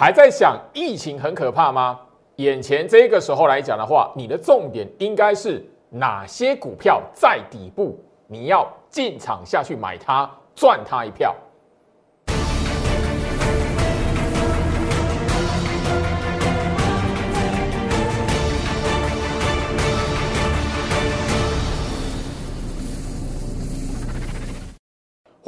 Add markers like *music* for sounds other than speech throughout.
还在想疫情很可怕吗？眼前这个时候来讲的话，你的重点应该是哪些股票在底部，你要进场下去买它，赚它一票。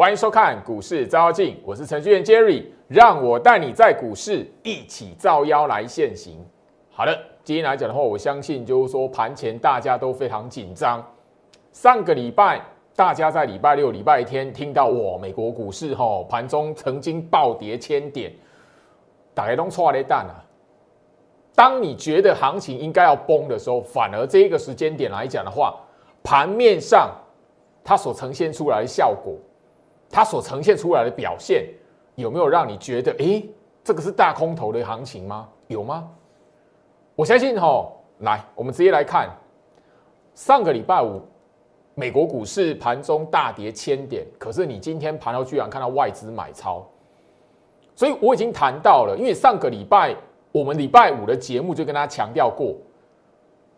欢迎收看股市照妖镜，我是程序员 Jerry，让我带你在股市一起照妖来现行。好的，今天来讲的话，我相信就是说盘前大家都非常紧张。上个礼拜大家在礼拜六、礼拜天听到我美国股市吼盘中曾经暴跌千点，大家都错了蛋啊！当你觉得行情应该要崩的时候，反而这一个时间点来讲的话，盘面上它所呈现出来的效果。它所呈现出来的表现有没有让你觉得，哎，这个是大空头的行情吗？有吗？我相信哈，来，我们直接来看上个礼拜五美国股市盘中大跌千点，可是你今天盘后居然看到外资买超，所以我已经谈到了，因为上个礼拜我们礼拜五的节目就跟大家强调过。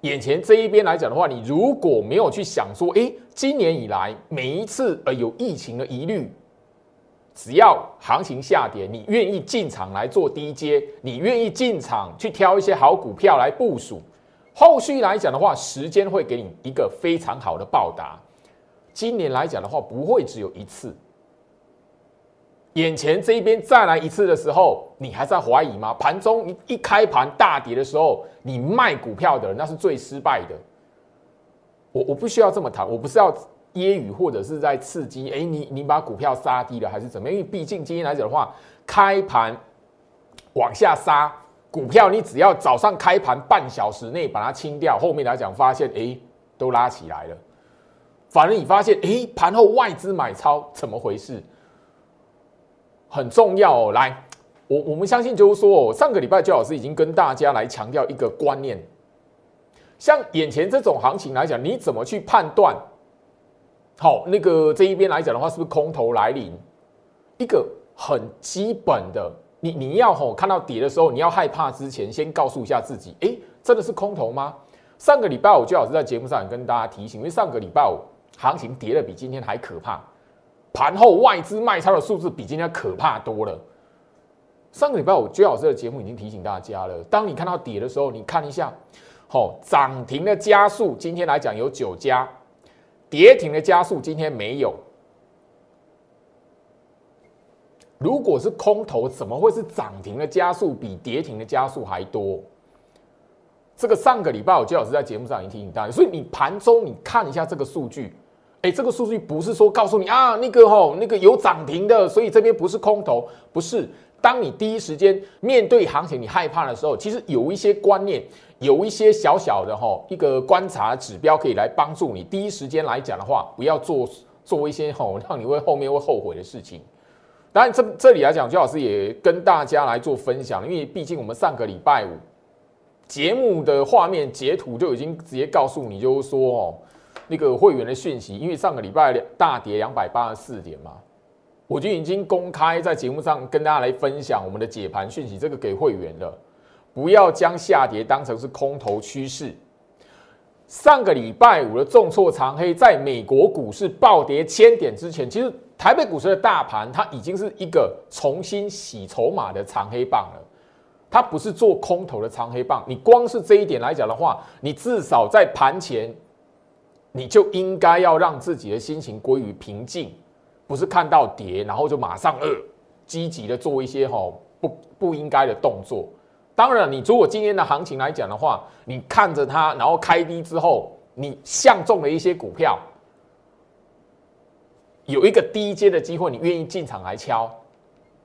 眼前这一边来讲的话，你如果没有去想说，哎，今年以来每一次呃有疫情的疑虑，只要行情下跌，你愿意进场来做低阶，你愿意进场去挑一些好股票来部署，后续来讲的话，时间会给你一个非常好的报答。今年来讲的话，不会只有一次。眼前这一边再来一次的时候，你还在怀疑吗？盘中一一开盘大跌的时候，你卖股票的人那是最失败的。我我不需要这么谈，我不是要揶揄或者是在刺激。哎，你你把股票杀低了还是怎么样？因为毕竟今天来讲的话，开盘往下杀股票，你只要早上开盘半小时内把它清掉，后面来讲发现哎都拉起来了。反而你发现哎盘后外资买超怎么回事？很重要哦，来，我我们相信就是说，上个礼拜周老师已经跟大家来强调一个观念，像眼前这种行情来讲，你怎么去判断？好，那个这一边来讲的话，是不是空头来临？一个很基本的，你你要吼看到跌的时候，你要害怕之前，先告诉一下自己，哎，真的是空头吗？上个礼拜五周老师在节目上也跟大家提醒，因为上个礼拜五行情跌的比今天还可怕。盘后外资卖超的数字比今天可怕多了。上个礼拜我最老师的节目已经提醒大家了，当你看到跌的时候，你看一下，好涨停的加速，今天来讲有九家，跌停的加速今天没有。如果是空头，怎么会是涨停的加速比跌停的加速还多？这个上个礼拜我最老师在节目上已经提醒大家，所以你盘中你看一下这个数据。哎，这个数据不是说告诉你啊，那个吼，那个有涨停的，所以这边不是空头，不是。当你第一时间面对行情，你害怕的时候，其实有一些观念，有一些小小的吼一个观察指标可以来帮助你。第一时间来讲的话，不要做做一些吼 *laughs* 让你会后面会后悔的事情。当然，这这里来讲，周老师也跟大家来做分享，因为毕竟我们上个礼拜五节目的画面截图就已经直接告诉你，就是说哦。那个会员的讯息，因为上个礼拜大跌两百八十四点嘛，我就已经公开在节目上跟大家来分享我们的解盘讯息，这个给会员了，不要将下跌当成是空头趋势。上个礼拜五的重挫长黑，在美国股市暴跌千点之前，其实台北股市的大盘它已经是一个重新洗筹码的长黑棒了，它不是做空头的长黑棒。你光是这一点来讲的话，你至少在盘前。你就应该要让自己的心情归于平静，不是看到跌然后就马上呃积极的做一些哈不不应该的动作。当然，你如果今天的行情来讲的话，你看着它，然后开低之后，你相中了一些股票，有一个低阶的机会，你愿意进场来敲，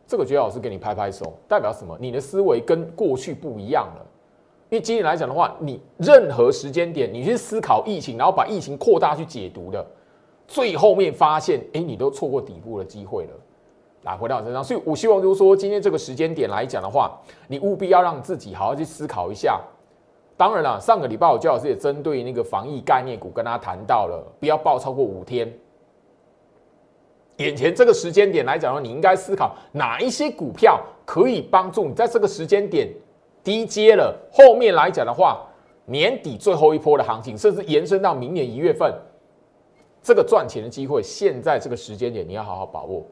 这个绝老师给你拍拍手，代表什么？你的思维跟过去不一样了。因为今年来讲的话，你任何时间点你去思考疫情，然后把疫情扩大去解读的，最后面发现，哎，你都错过底部的机会了。来回到我身上，所以我希望就是说，今天这个时间点来讲的话，你务必要让自己好好去思考一下。当然了，上个礼拜我焦老师也针对那个防疫概念股跟大家谈到了，不要报超过五天。眼前这个时间点来讲的话，你应该思考哪一些股票可以帮助你在这个时间点低接了。后面来讲的话，年底最后一波的行情，甚至延伸到明年一月份，这个赚钱的机会，现在这个时间点你要好好把握。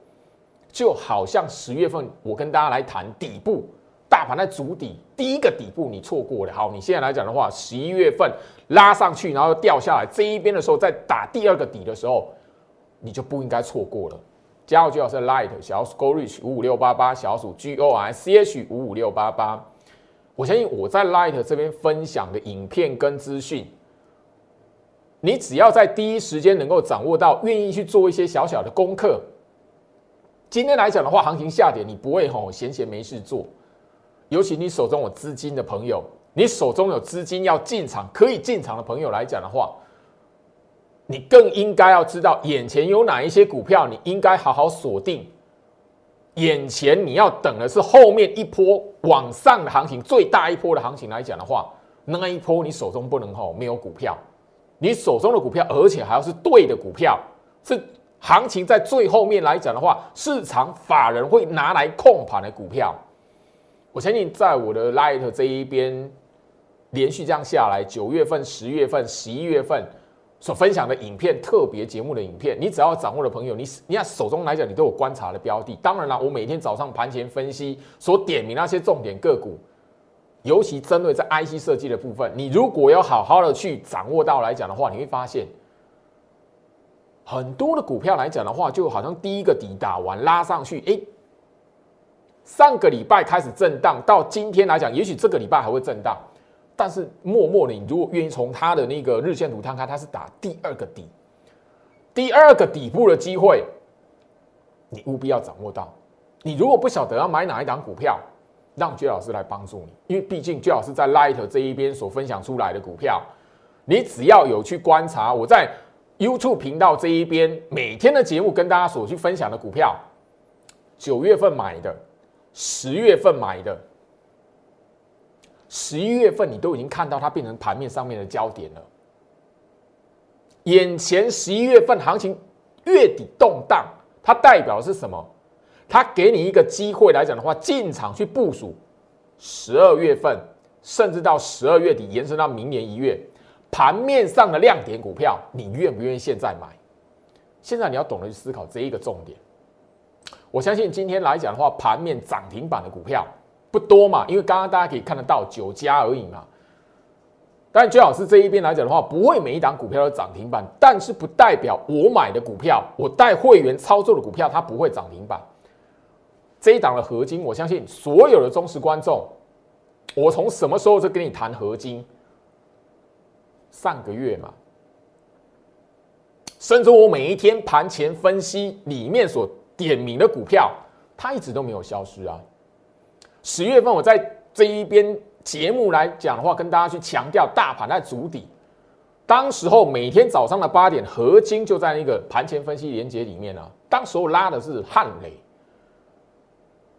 就好像十月份我跟大家来谈底部，大盘在筑底，第一个底部你错过了。好，你现在来讲的话，十一月份拉上去，然后掉下来这一边的时候，在打第二个底的时候。你就不应该错过了。加号就要是 Light 小鼠 Go Reach 五五六八八小鼠 G O I C H 五五六八八。我相信我在 Light 这边分享的影片跟资讯，你只要在第一时间能够掌握到，愿意去做一些小小的功课。今天来讲的话，行情下跌，你不会吼闲闲没事做。尤其你手中有资金的朋友，你手中有资金要进场可以进场的朋友来讲的话。你更应该要知道，眼前有哪一些股票，你应该好好锁定。眼前你要等的是后面一波往上的行情，最大一波的行情来讲的话，那一波你手中不能吼没有股票，你手中的股票，而且还要是对的股票，是行情在最后面来讲的话，市场法人会拿来控盘的股票。我相信在我的 Light 这一边，连续这样下来，九月份、十月份、十一月份。所分享的影片，特别节目的影片，你只要掌握的朋友，你你看手中来讲，你都有观察的标的。当然了，我每天早上盘前分析所点名那些重点个股，尤其针对在 IC 设计的部分，你如果要好好的去掌握到来讲的话，你会发现很多的股票来讲的话，就好像第一个底打完拉上去，哎，上个礼拜开始震荡，到今天来讲，也许这个礼拜还会震荡。但是默默的，你如果愿意从它的那个日线图看看，它是打第二个底，第二个底部的机会，你务必要掌握到。你如果不晓得要买哪一档股票，让居老师来帮助你，因为毕竟居老师在 Light 这一边所分享出来的股票，你只要有去观察我在 YouTube 频道这一边每天的节目跟大家所去分享的股票，九月份买的，十月份买的。十一月份，你都已经看到它变成盘面上面的焦点了。眼前十一月份行情月底动荡，它代表的是什么？它给你一个机会来讲的话，进场去部署十二月份，甚至到十二月底延伸到明年一月盘面上的亮点股票，你愿不愿意现在买？现在你要懂得去思考这一个重点。我相信今天来讲的话，盘面涨停板的股票。不多嘛，因为刚刚大家可以看得到九家而已嘛。但最好是这一边来讲的话，不会每一档股票都涨停板，但是不代表我买的股票，我带会员操作的股票，它不会涨停板。这一档的合金，我相信所有的忠实观众，我从什么时候就跟你谈合金？上个月嘛，甚至我每一天盘前分析里面所点名的股票，它一直都没有消失啊。十月份我在这一边节目来讲的话，跟大家去强调大盘在筑底。当时候每天早上的八点，合金就在那个盘前分析连接里面啊。当时候拉的是汉雷，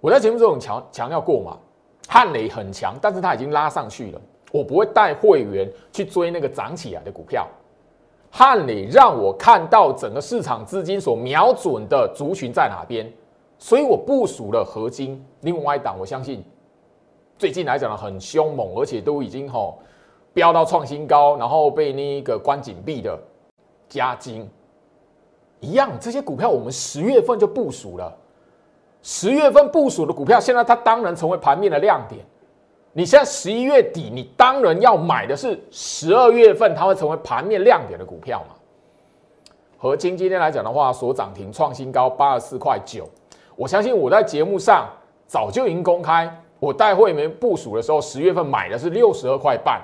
我在节目中强强调过嘛，汉雷很强，但是它已经拉上去了，我不会带会员去追那个涨起来的股票。汉雷让我看到整个市场资金所瞄准的族群在哪边。所以我部署了合金，另外一档，我相信最近来讲呢很凶猛，而且都已经吼飙到创新高，然后被那个关紧闭的加金一样，这些股票我们十月份就部署了，十月份部署的股票，现在它当然成为盘面的亮点。你现在十一月底，你当然要买的是十二月份它会成为盘面亮点的股票嘛？合金今天来讲的话，所涨停创新高八十四块九。我相信我在节目上早就已经公开，我带会员部署的时候，十月份买的是六十二块半。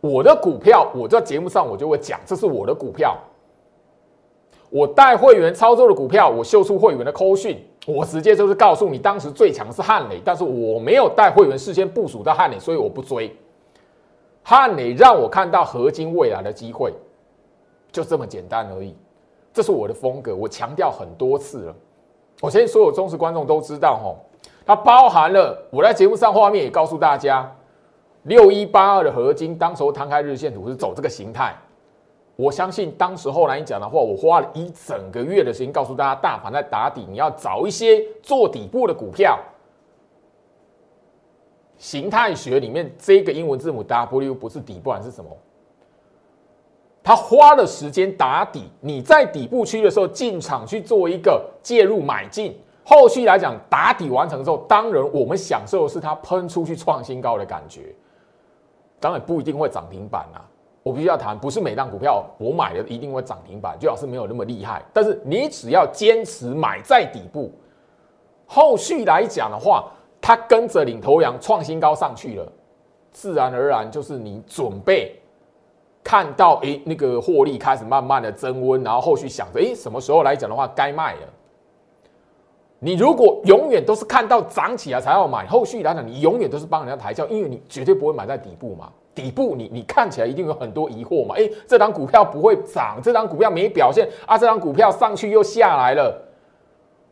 我的股票，我在节目上我就会讲，这是我的股票。我带会员操作的股票，我秀出会员的扣讯，我直接就是告诉你，当时最强是汉磊，但是我没有带会员事先部署到汉磊，所以我不追。汉磊让我看到合金未来的机会，就这么简单而已。这是我的风格，我强调很多次了。我相信所有忠实观众都知道，哦，它包含了我在节目上画面也告诉大家，六一八二的合金，当时候摊开日线图是走这个形态，我相信当时候来你讲的话，我花了一整个月的时间告诉大家，大盘在打底，你要找一些做底部的股票。形态学里面这个英文字母 W 不是底部，还是什么？他花了时间打底，你在底部区的时候进场去做一个介入买进，后续来讲打底完成之后，当然我们享受的是它喷出去创新高的感觉，当然不一定会涨停板啊。我必须要谈，不是每档股票我买的一定会涨停板，最好是没有那么厉害。但是你只要坚持买在底部，后续来讲的话，它跟着领头羊创新高上去了，自然而然就是你准备看到哎那个获利开始慢慢的增温，然后后续想着哎什么时候来讲的话该卖了。你如果永远都是看到涨起来才要买，后续来讲你永远都是帮人家抬轿，因为你绝对不会买在底部嘛。底部你你看起来一定有很多疑惑嘛？诶，这张股票不会涨，这张股票没表现啊，这张股票上去又下来了。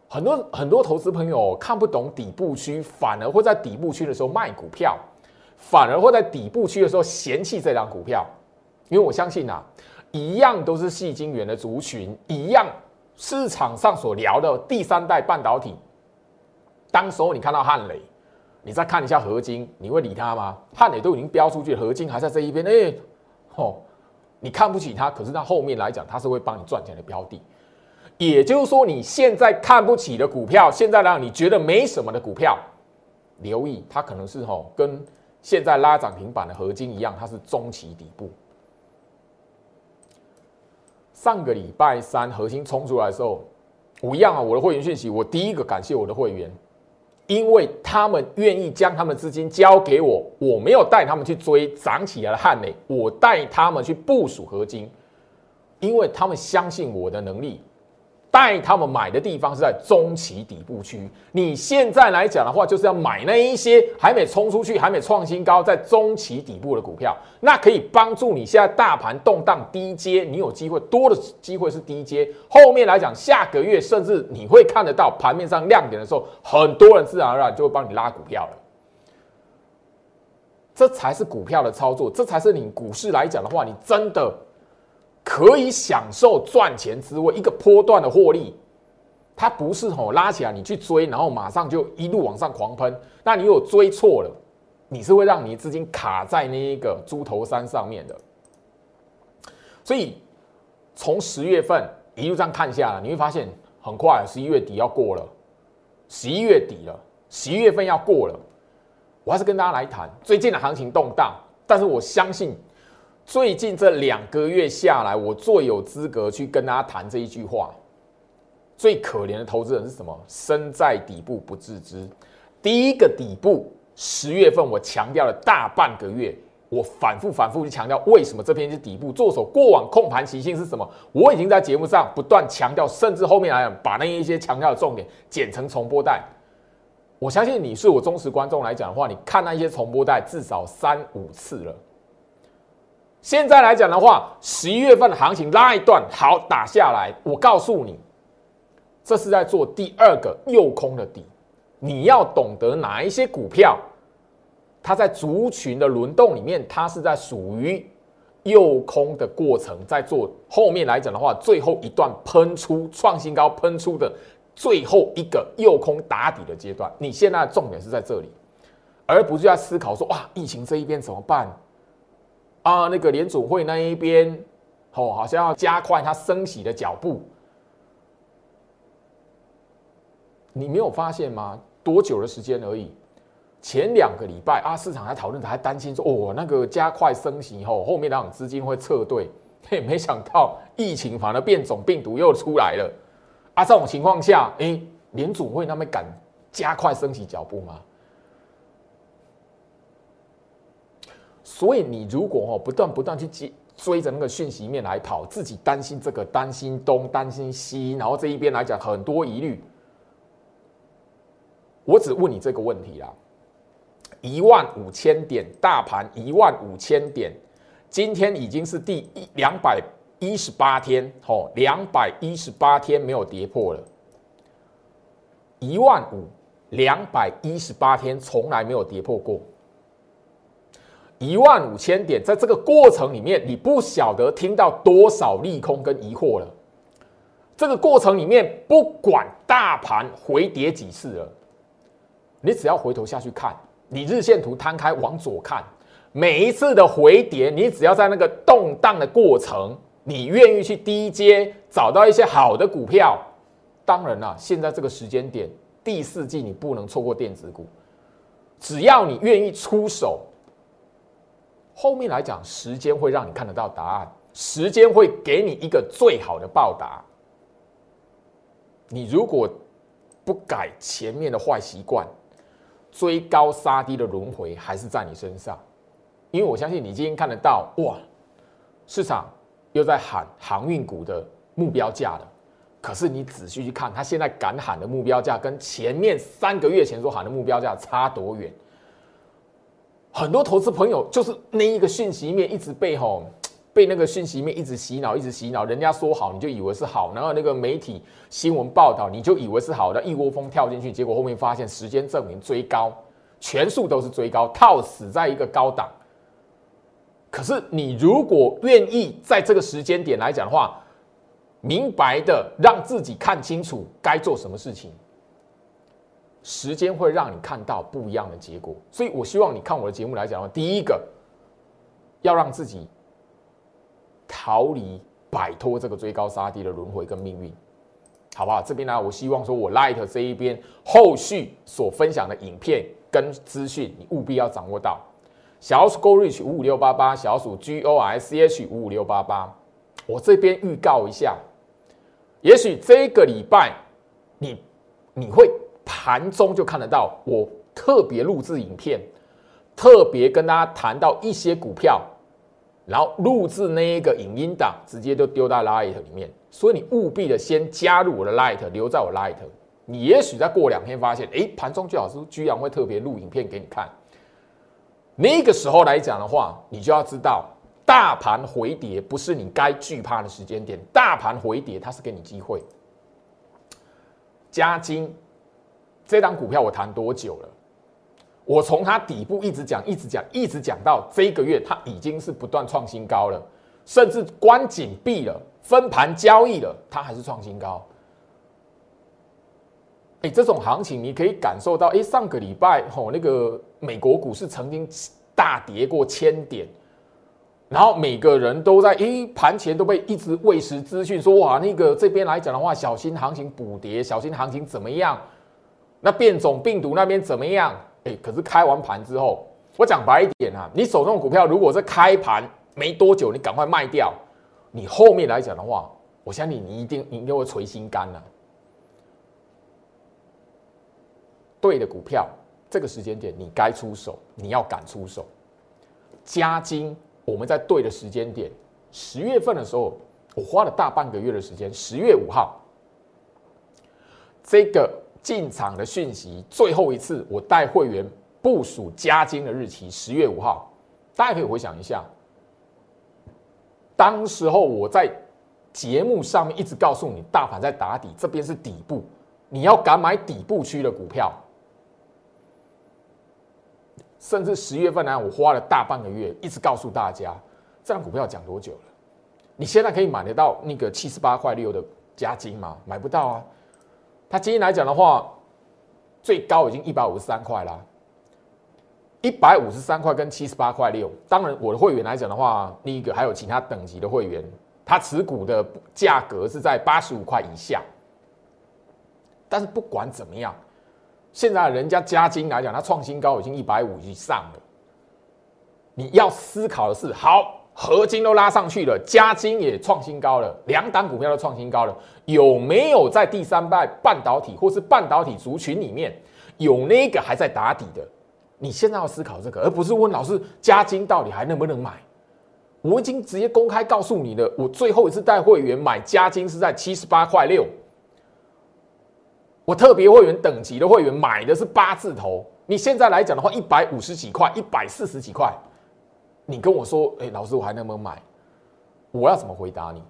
很多很多投资朋友看不懂底部区，反而会在底部区的时候卖股票，反而会在底部区的时候嫌弃这张股票。因为我相信啊，一样都是细晶圆的族群，一样市场上所聊的第三代半导体。当时候你看到汉磊。你再看一下合金，你会理他吗？汉磊都已经标出去，合金还在这一边，哎，吼，你看不起他，可是他后面来讲，他是会帮你赚钱的标的。也就是说，你现在看不起的股票，现在让你觉得没什么的股票，留意它可能是吼跟现在拉涨停板的合金一样，它是中期底部。上个礼拜三核心冲出来的时候，我一样啊，我的会员讯息，我第一个感谢我的会员。因为他们愿意将他们资金交给我，我没有带他们去追涨起来的汉美，我带他们去部署合金，因为他们相信我的能力。带他们买的地方是在中期底部区。你现在来讲的话，就是要买那一些还没冲出去、还没创新高，在中期底部的股票，那可以帮助你现在大盘动荡低阶，你有机会多的机会是低阶。后面来讲，下个月甚至你会看得到盘面上亮点的时候，很多人自然而然就会帮你拉股票了。这才是股票的操作，这才是你股市来讲的话，你真的。可以享受赚钱滋味，一个波段的获利，它不是吼拉起来你去追，然后马上就一路往上狂喷。那你有追错了，你是会让你资金卡在那一个猪头山上面的。所以从十月份一路这样看下来，你会发现很快十一月底要过了，十一月底了，十一月份要过了。我还是跟大家来谈最近的行情动荡，但是我相信。最近这两个月下来，我最有资格去跟大家谈这一句话。最可怜的投资人是什么？身在底部不自知。第一个底部，十月份我强调了大半个月，我反复反复去强调，为什么这篇是底部？做手过往控盘习性是什么？我已经在节目上不断强调，甚至后面来，把那一些强调的重点剪成重播带。我相信你是我忠实观众来讲的话，你看那些重播带至少三五次了。现在来讲的话，十一月份的行情拉一段好打下来，我告诉你，这是在做第二个诱空的底。你要懂得哪一些股票，它在族群的轮动里面，它是在属于诱空的过程，在做后面来讲的话，最后一段喷出创新高喷出的最后一个诱空打底的阶段。你现在重点是在这里，而不是在思考说哇，疫情这一边怎么办？啊，那个联储会那一边，哦，好像要加快它升息的脚步。你没有发现吗？多久的时间而已？前两个礼拜啊，市场还讨论，还担心说，哦，那个加快升息以后，后面那种资金会撤退。*laughs* 嘿，没想到疫情反而变种病毒又出来了。啊，这种情况下，哎，联储会那边敢加快升息脚步吗？所以你如果哦不断不断去接追着那个讯息面来跑，自己担心这个担心东担心西，然后这一边来讲很多疑虑。我只问你这个问题啦，一万五千点大盘一万五千点，今天已经是第一两百一十八天，哦两百一十八天没有跌破了，一万五两百一十八天从来没有跌破过。一万五千点，在这个过程里面，你不晓得听到多少利空跟疑惑了。这个过程里面，不管大盘回跌几次了，你只要回头下去看，你日线图摊开往左看，每一次的回跌，你只要在那个动荡的过程，你愿意去低阶找到一些好的股票。当然了，现在这个时间点，第四季你不能错过电子股。只要你愿意出手，后面来讲，时间会让你看得到答案，时间会给你一个最好的报答。你如果不改前面的坏习惯，追高杀低的轮回还是在你身上。因为我相信你今天看得到，哇，市场又在喊航运股的目标价了。可是你仔细去看，他现在敢喊的目标价，跟前面三个月前所喊的目标价差多远？很多投资朋友就是那一个讯息面一直被吼，*tsk* 被那个讯息面一直洗脑，一直洗脑。人家说好，你就以为是好；然后那个媒体新闻报道，你就以为是好的，一窝蜂跳进去，结果后面发现时间证明追高，全数都是追高，套死在一个高档。可是你如果愿意在这个时间点来讲的话，明白的，让自己看清楚该做什么事情。时间会让你看到不一样的结果，所以我希望你看我的节目来讲的话，第一个要让自己逃离、摆脱这个追高杀低的轮回跟命运，好不好？这边呢，我希望说我 Light 这一边后续所分享的影片跟资讯，你务必要掌握到。小鼠 Go Reach 五五六八八，小鼠 G O R C H 五五六八八，我这边预告一下。也许这个礼拜，你你会盘中就看得到我特别录制影片，特别跟大家谈到一些股票，然后录制那一个影音档，直接就丢到 Light 里面。所以你务必的先加入我的 Light，留在我 Light。你也许再过两天发现，哎，盘中最好是居然会特别录影片给你看。那个时候来讲的话，你就要知道。大盘回跌不是你该惧怕的时间点，大盘回跌它是给你机会。加金这张股票我谈多久了？我从它底部一直讲，一直讲，一直讲到这个月，它已经是不断创新高了，甚至关紧闭了，分盘交易了，它还是创新高。哎，这种行情你可以感受到，哎，上个礼拜吼那个美国股市曾经大跌过千点。然后每个人都在诶盘前都被一直喂食资讯，说哇那个这边来讲的话，小心行情补跌，小心行情怎么样？那变种病毒那边怎么样？哎，可是开完盘之后，我讲白一点啊，你手中的股票如果是开盘没多久，你赶快卖掉，你后面来讲的话，我相信你一定你一定会垂心肝了。对的股票，这个时间点你该出手，你要敢出手，加金。我们在对的时间点，十月份的时候，我花了大半个月的时间。十月五号，这个进场的讯息，最后一次我带会员部署加金的日期，十月五号，大家可以回想一下，当时候我在节目上面一直告诉你，大盘在打底，这边是底部，你要敢买底部区的股票。甚至十月份呢，我花了大半个月，一直告诉大家，这张股票讲多久了？你现在可以买得到那个七十八块六的加金吗？买不到啊！它今天来讲的话，最高已经一百五十三块啦，一百五十三块跟七十八块六。当然，我的会员来讲的话，另一个还有其他等级的会员，他持股的价格是在八十五块以下。但是不管怎么样。现在人家加金来讲，它创新高已经一百五以上了。你要思考的是，好，合金都拉上去了，加金也创新高了，两档股票都创新高了，有没有在第三代半导体或是半导体族群里面有那个还在打底的？你现在要思考这个，而不是问老师加金到底还能不能买。我已经直接公开告诉你了，我最后一次带会员买加金是在七十八块六。我特别会员等级的会员买的是八字头，你现在来讲的话，一百五十几块，一百四十几块，你跟我说，哎，老师我还能不能买？我要怎么回答你？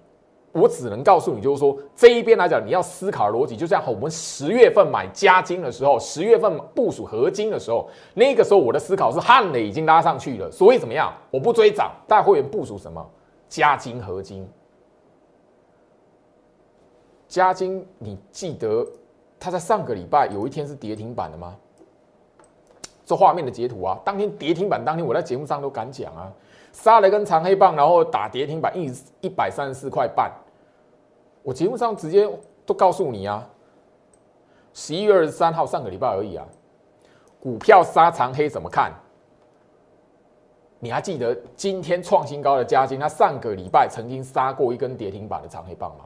我只能告诉你，就是说这一边来讲，你要思考逻辑，就像我们十月份买加金的时候，十月份部署合金的时候，那个时候我的思考是汉磊已经拉上去了，所以怎么样？我不追涨，大会员部署什么加金合金？加金，你记得它在上个礼拜有一天是跌停板的吗？这画面的截图啊，当天跌停板当天，我在节目上都敢讲啊，杀了一根长黑棒，然后打跌停板一一百三十四块半，我节目上直接都告诉你啊，十一月二十三号上个礼拜而已啊，股票杀长黑怎么看？你还记得今天创新高的加金，它上个礼拜曾经杀过一根跌停板的长黑棒吗？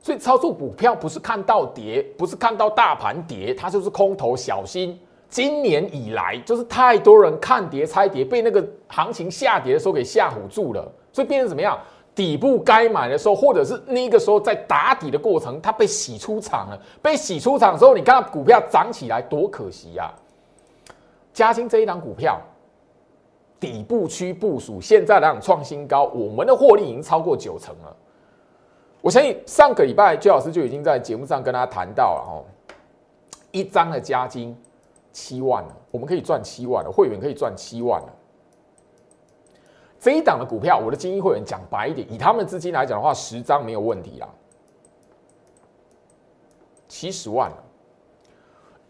所以操作股票不是看到跌，不是看到大盘跌，它就是空头小心。今年以来，就是太多人看跌猜跌，被那个行情下跌的时候给吓唬住了，所以变成怎么样？底部该买的时候，或者是那个时候在打底的过程，它被洗出场了。被洗出场之后，你看股票涨起来，多可惜呀！嘉兴这一档股票，底部区部署，现在来讲创新高，我们的获利已经超过九成了。我相信上个礼拜，周老师就已经在节目上跟大家谈到了哦，一张的加金七万了，我们可以赚七万了，会员可以赚七万了。这一档的股票，我的精英会员讲白一点，以他们资金来讲的话，十张没有问题啦，七十万了。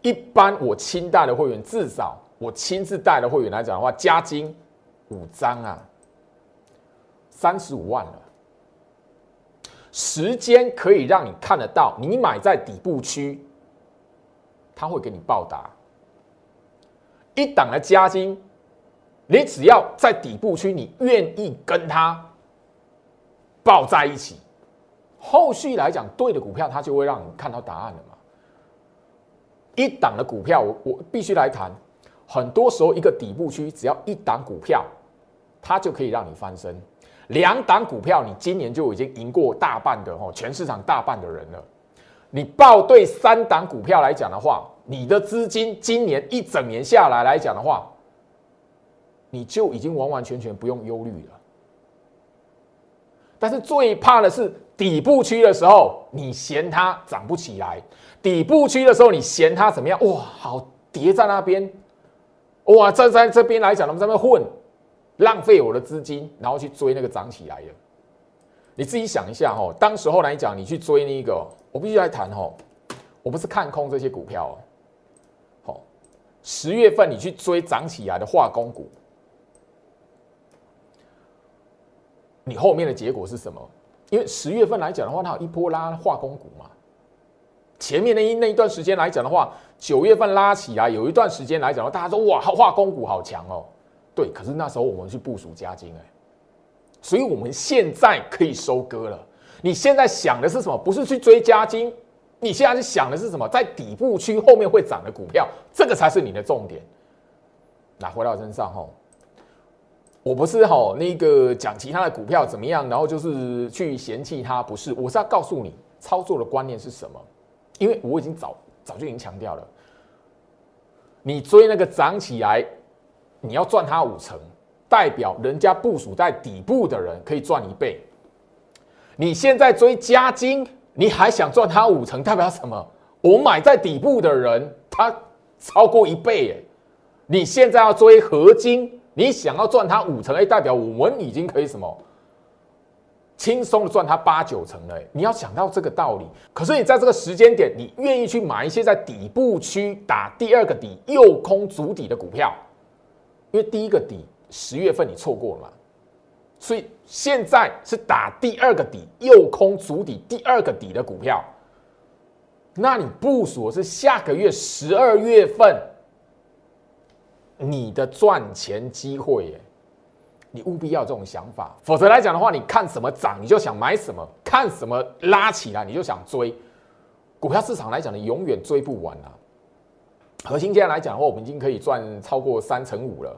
一般我亲带的会员，至少我亲自带的会员来讲的话，加金五张啊，三十五万了。时间可以让你看得到，你买在底部区，他会给你报答。一档的加金，你只要在底部区，你愿意跟他抱在一起，后续来讲对的股票，它就会让你看到答案了嘛。一档的股票，我我必须来谈。很多时候，一个底部区，只要一档股票，它就可以让你翻身。两档股票，你今年就已经赢过大半的哦，全市场大半的人了。你报对三档股票来讲的话，你的资金今年一整年下来来讲的话，你就已经完完全全不用忧虑了。但是最怕的是底部区的时候，你嫌它涨不起来；底部区的时候，你嫌它怎么样？哇，好叠在那边，哇，站在这边来讲，他们在那混。浪费我的资金，然后去追那个涨起来的。你自己想一下哈，当时候来讲，你去追那个，我必须来谈哈，我不是看空这些股票哦，好，十月份你去追涨起来的化工股，你后面的结果是什么？因为十月份来讲的话，它有一波拉化工股嘛，前面那一那一段时间来讲的话，九月份拉起来，有一段时间来讲，大家说哇，好化工股好强哦。对，可是那时候我们去部署加金哎，所以我们现在可以收割了。你现在想的是什么？不是去追加金，你现在是想的是什么？在底部区后面会涨的股票，这个才是你的重点。那回到身上哈，我不是哈那个讲其他的股票怎么样，然后就是去嫌弃它，不是，我是要告诉你操作的观念是什么。因为我已经早早就已经强调了，你追那个涨起来。你要赚它五成，代表人家部署在底部的人可以赚一倍。你现在追加金，你还想赚它五成，代表什么？我买在底部的人，他超过一倍哎。你现在要追合金，你想要赚它五成，哎，代表我们已经可以什么？轻松的赚它八九成了。你要想到这个道理。可是你在这个时间点，你愿意去买一些在底部区打第二个底、右空足底的股票？因为第一个底十月份你错过了嘛，所以现在是打第二个底，右空足底第二个底的股票，那你部署是下个月十二月份你的赚钱机会耶，你务必要这种想法，否则来讲的话，你看什么涨你就想买什么，看什么拉起来你就想追，股票市场来讲你永远追不完啊。核心现在来讲的话，我们已经可以赚超过三成五了。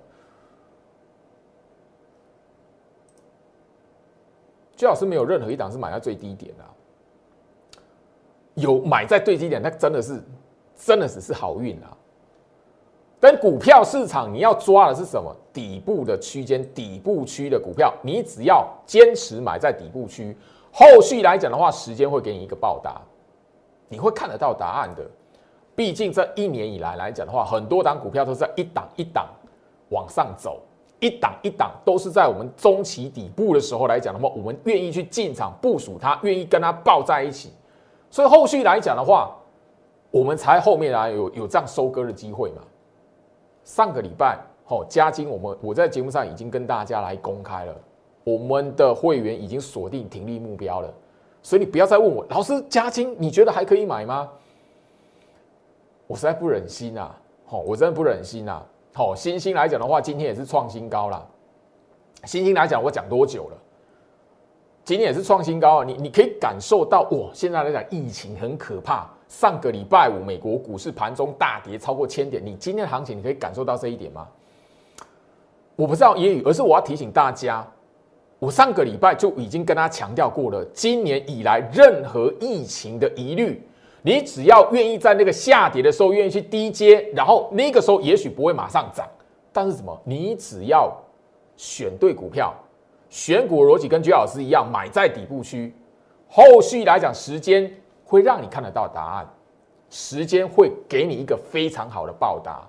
最好是没有任何一档是买在最低点的，有买在最低点，那真的是真的只是好运啊。但股票市场你要抓的是什么？底部的区间、底部区的股票，你只要坚持买在底部区，后续来讲的话，时间会给你一个报答，你会看得到答案的。毕竟这一年以来来讲的话，很多档股票都是在一档一档往上走，一档一档都是在我们中期底部的时候来讲的话，我们愿意去进场部署它，愿意跟它抱在一起。所以后续来讲的话，我们才后面啊有有这样收割的机会嘛。上个礼拜，好加金，我们我在节目上已经跟大家来公开了，我们的会员已经锁定停利目标了。所以你不要再问我，老师加金，你觉得还可以买吗？我实在不忍心呐，好，我真的不忍心呐。好，新兴来讲的话，今天也是创新高了。新兴来讲，我讲多久了？今天也是创新高啊！你你可以感受到，哇，现在来讲疫情很可怕。上个礼拜五，美国股市盘中大跌超过千点，你今天的行情，你可以感受到这一点吗？我不知道言语，而是我要提醒大家，我上个礼拜就已经跟他强调过了，今年以来任何疫情的疑虑。你只要愿意在那个下跌的时候愿意去低接，然后那个时候也许不会马上涨，但是什么？你只要选对股票，选股逻辑跟居老师一样，买在底部区，后续来讲时间会让你看得到答案，时间会给你一个非常好的报答。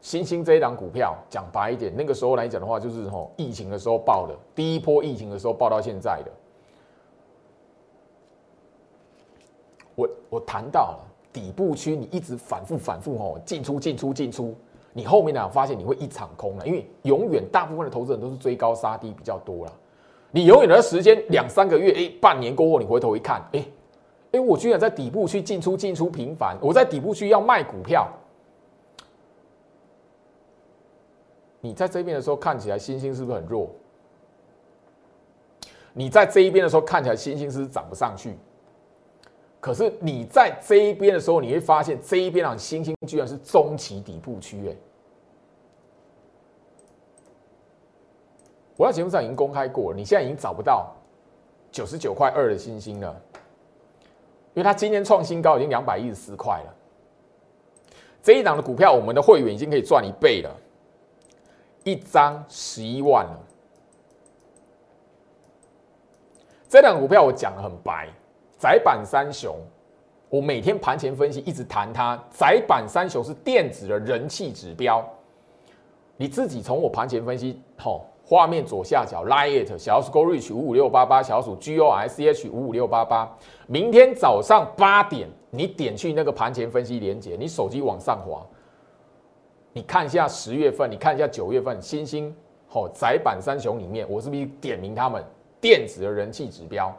新兴这一档股票，讲白一点，那个时候来讲的话，就是吼疫情的时候报的，第一波疫情的时候报到现在的。我我谈到了底部区，你一直反复反复哦，进出进出进出，你后面呢发现你会一场空了，因为永远大部分的投资人都是追高杀低比较多了，你永远的时间两三个月，哎，半年过后你回头一看，哎，哎，我居然在底部区进出进出频繁，我在底部区要卖股票，你在这边的时候看起来星星是不是很弱？你在这一边的时候看起来星星是不是涨不上去？可是你在这一边的时候，你会发现这一边啊，星星居然是中期底部区哎！我在节目上已经公开过了，你现在已经找不到九十九块二的星星了，因为它今天创新高已经两百一十四块了。这一档的股票，我们的会员已经可以赚一倍了，一张十一万了。这档股票我讲的很白。窄板三雄，我每天盘前分析一直谈它。窄板三雄是电子的人气指标，你自己从我盘前分析，好，画面左下角 Lite 小鼠 Go Reach 五五六八八，小鼠 Gosh 五五六八八。明天早上八点，你点去那个盘前分析连接，你手机往上滑，你看一下十月份，你看一下九月份，星星好窄板三雄里面，我是不是点名他们电子的人气指标？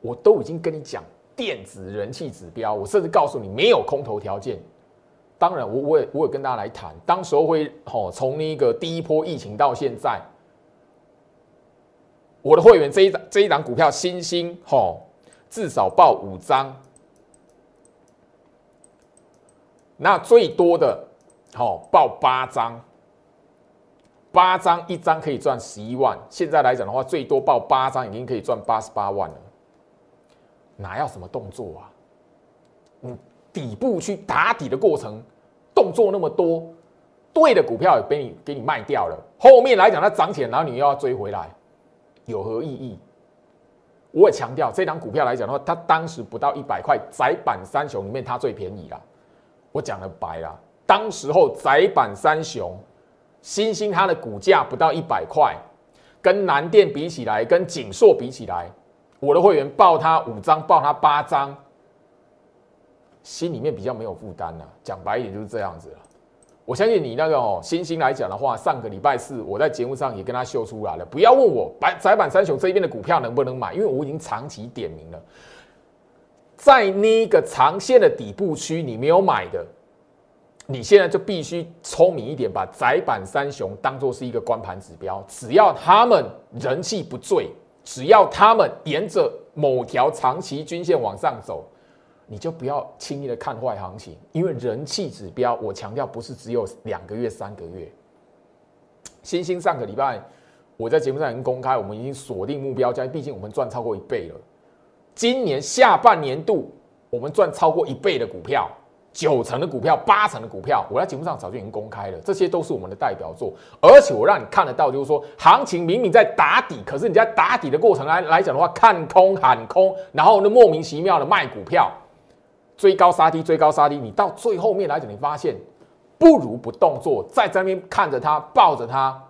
我都已经跟你讲电子人气指标，我甚至告诉你没有空头条件。当然，我我也我也跟大家来谈，当时候会吼从那个第一波疫情到现在，我的会员这一档这一档股票新兴吼至少报五张，那最多的吼报八张，八张一张可以赚十一万。现在来讲的话，最多报八张已经可以赚八十八万了。哪要什么动作啊？你，底部去打底的过程，动作那么多，对的股票也被你给你卖掉了。后面来讲它涨起来，然后你又要追回来，有何意义？我也强调，这张股票来讲的话，它当时不到一百块，窄板三雄里面它最便宜了。我讲的白了，当时候窄板三雄，新兴它的股价不到一百块，跟南电比起来，跟景硕比起来。我的会员报他五张，报他八张，心里面比较没有负担了。讲白一点就是这样子了。我相信你那个哦，星星来讲的话，上个礼拜四我在节目上也跟他秀出来了。不要问我白窄板三雄这一边的股票能不能买，因为我已经长期点名了，在那个长线的底部区你没有买的，你现在就必须聪明一点，把窄板三雄当做是一个关盘指标，只要他们人气不坠。只要他们沿着某条长期均线往上走，你就不要轻易的看坏行情，因为人气指标，我强调不是只有两个月、三个月。星星上个礼拜我在节目上已经公开，我们已经锁定目标价，毕竟我们赚超过一倍了。今年下半年度我们赚超过一倍的股票，九成的股票、八成的股票，我在节目上早就已经公开了，这些都是我们的代表作，而且我让你看得到，就是说行情明明在打底，可是你在打底的过程来来讲的话，看空喊空，然后呢莫名其妙的卖股票，追高杀低，追高杀低，你到最后面来讲，你发现不如不动作，在这边看着它，抱着它，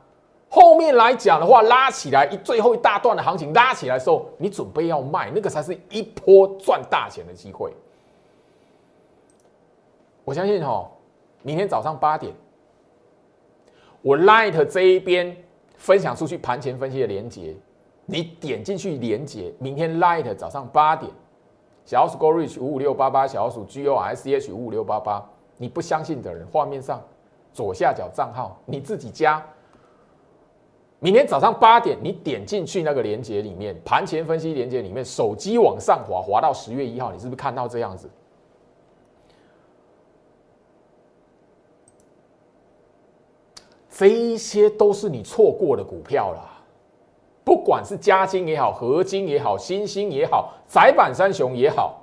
后面来讲的话拉起来一最后一大段的行情拉起来的时候，你准备要卖，那个才是一波赚大钱的机会。我相信哈，明天早上八点，我 Light 这一边分享出去盘前分析的连接，你点进去连接，明天 Light 早上八点，小鼠 Go Reach 五五六八八，小鼠 GOSH 五五六八八，你不相信的人，画面上左下角账号你自己加。明天早上八点，你点进去那个连接里面，盘前分析连接里面，手机往上滑，滑到十月一号，你是不是看到这样子？这一些都是你错过的股票啦，不管是嘉金也好，合金也好，新兴也好，窄板三雄也好，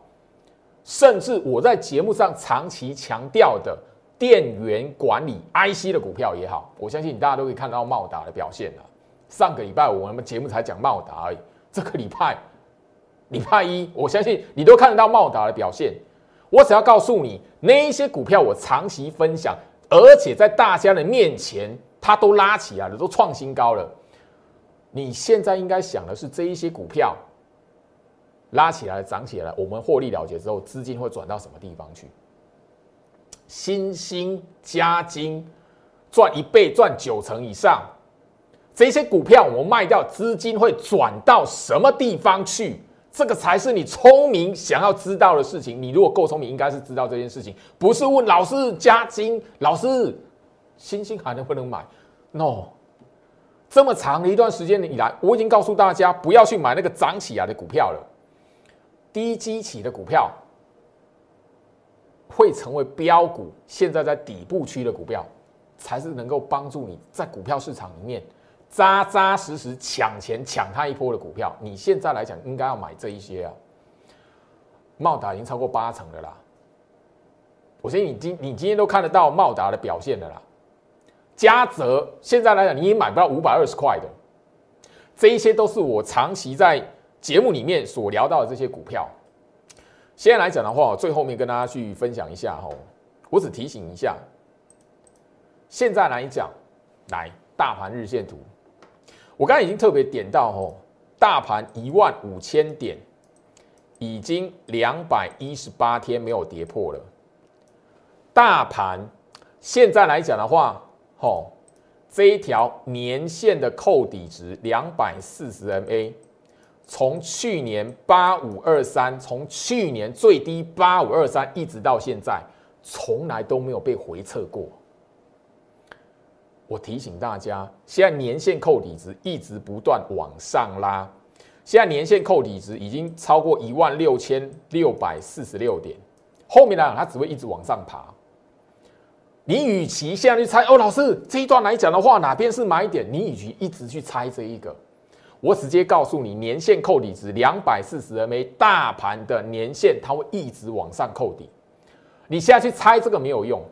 甚至我在节目上长期强调的电源管理 IC 的股票也好，我相信你大家都可以看到茂达的表现了。上个礼拜我们节目才讲茂达而已，这个礼拜礼拜一，我相信你都看得到茂达的表现。我只要告诉你，那一些股票我长期分享，而且在大家的面前。它都拉起来了，都创新高了。你现在应该想的是，这一些股票拉起来、涨起来，我们获利了结之后，资金会转到什么地方去？新兴加金赚一倍、赚九成以上，这些股票我们卖掉，资金会转到什么地方去？这个才是你聪明想要知道的事情。你如果够聪明，应该是知道这件事情，不是问老师加金，老师新兴还能不能买？no，这么长的一段时间以来，我已经告诉大家不要去买那个涨起来的股票了。低基起的股票会成为标股，现在在底部区的股票才是能够帮助你在股票市场里面扎扎实实抢钱抢它一波的股票。你现在来讲，应该要买这一些啊。茂达已经超过八成的啦，我相信你今你今天都看得到茂达的表现的啦。嘉泽现在来讲，你也买不到五百二十块的，这一些都是我长期在节目里面所聊到的这些股票。现在来讲的话，最后面跟大家去分享一下哈，我只提醒一下。现在来讲，来大盘日线图，我刚才已经特别点到哦，大盘一万五千点，已经两百一十八天没有跌破了。大盘现在来讲的话，好，这一条年线的扣底值两百四十 MA，从去年八五二三，从去年最低八五二三，一直到现在，从来都没有被回测过。我提醒大家，现在年线扣底值一直不断往上拉，现在年线扣底值已经超过一万六千六百四十六点，后面来讲它只会一直往上爬。你与其现在去猜哦，老师这一段来讲的话，哪边是买点？你与其一直去猜这一个，我直接告诉你，年线扣底值两百四十 MA，大盘的年线它会一直往上扣底。你现在去猜这个没有用。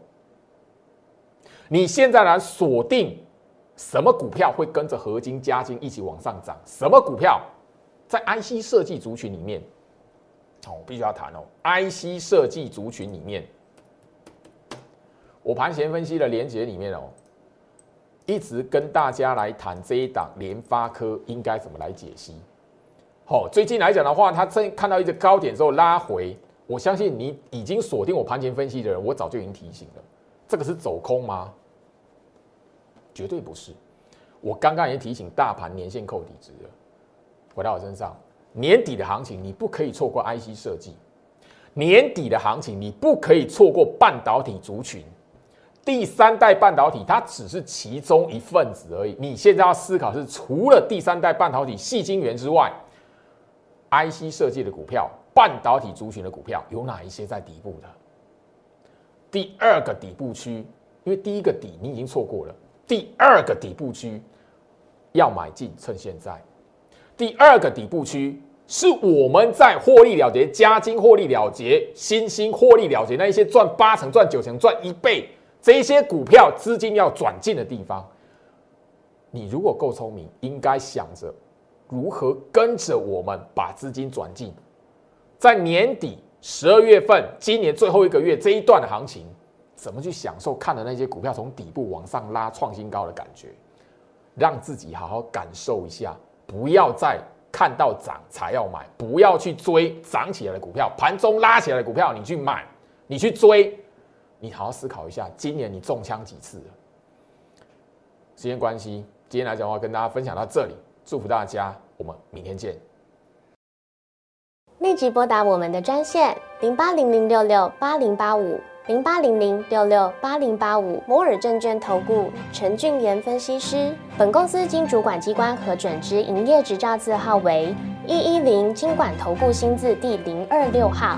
你现在来锁定什么股票会跟着合金、加金一起往上涨？什么股票在 IC 设计族群里面？哦，我必须要谈哦，IC 设计族群里面。我盘前分析的连接里面哦，一直跟大家来谈这一档联发科应该怎么来解析。好，最近来讲的话，它正看到一个高点之后拉回，我相信你已经锁定我盘前分析的人，我早就已经提醒了，这个是走空吗？绝对不是。我刚刚也提醒大盘年线扣底值了，回到我身上，年底的行情你不可以错过 IC 设计，年底的行情你不可以错过半导体族群。第三代半导体，它只是其中一份子而已。你现在要思考是，除了第三代半导体、细晶圆之外，IC 设计的股票、半导体族群的股票有哪一些在底部的？第二个底部区，因为第一个底你已经错过了，第二个底部区要买进，趁现在。第二个底部区是我们在获利了结、加金获利了结、新兴获利了结那一些赚八成、赚九成、赚一倍这些股票资金要转进的地方。你如果够聪明，应该想着如何跟着我们把资金转进，在年底十二月份，今年最后一个月这一段的行情，怎么去享受看的那些股票从底部往上拉创新高的感觉，让自己好好感受一下，不要再。看到涨才要买，不要去追涨起来的股票，盘中拉起来的股票你去买，你去追，你好好思考一下，今年你中枪几次了？时间关系，今天来讲的话，跟大家分享到这里，祝福大家，我们明天见。立即拨打我们的专线零八零零六六八零八五。零八零零六六八零八五摩尔证券投顾陈俊言分析师，本公司经主管机关核准之营业执照字号为一一零金管投顾新字第零二六号。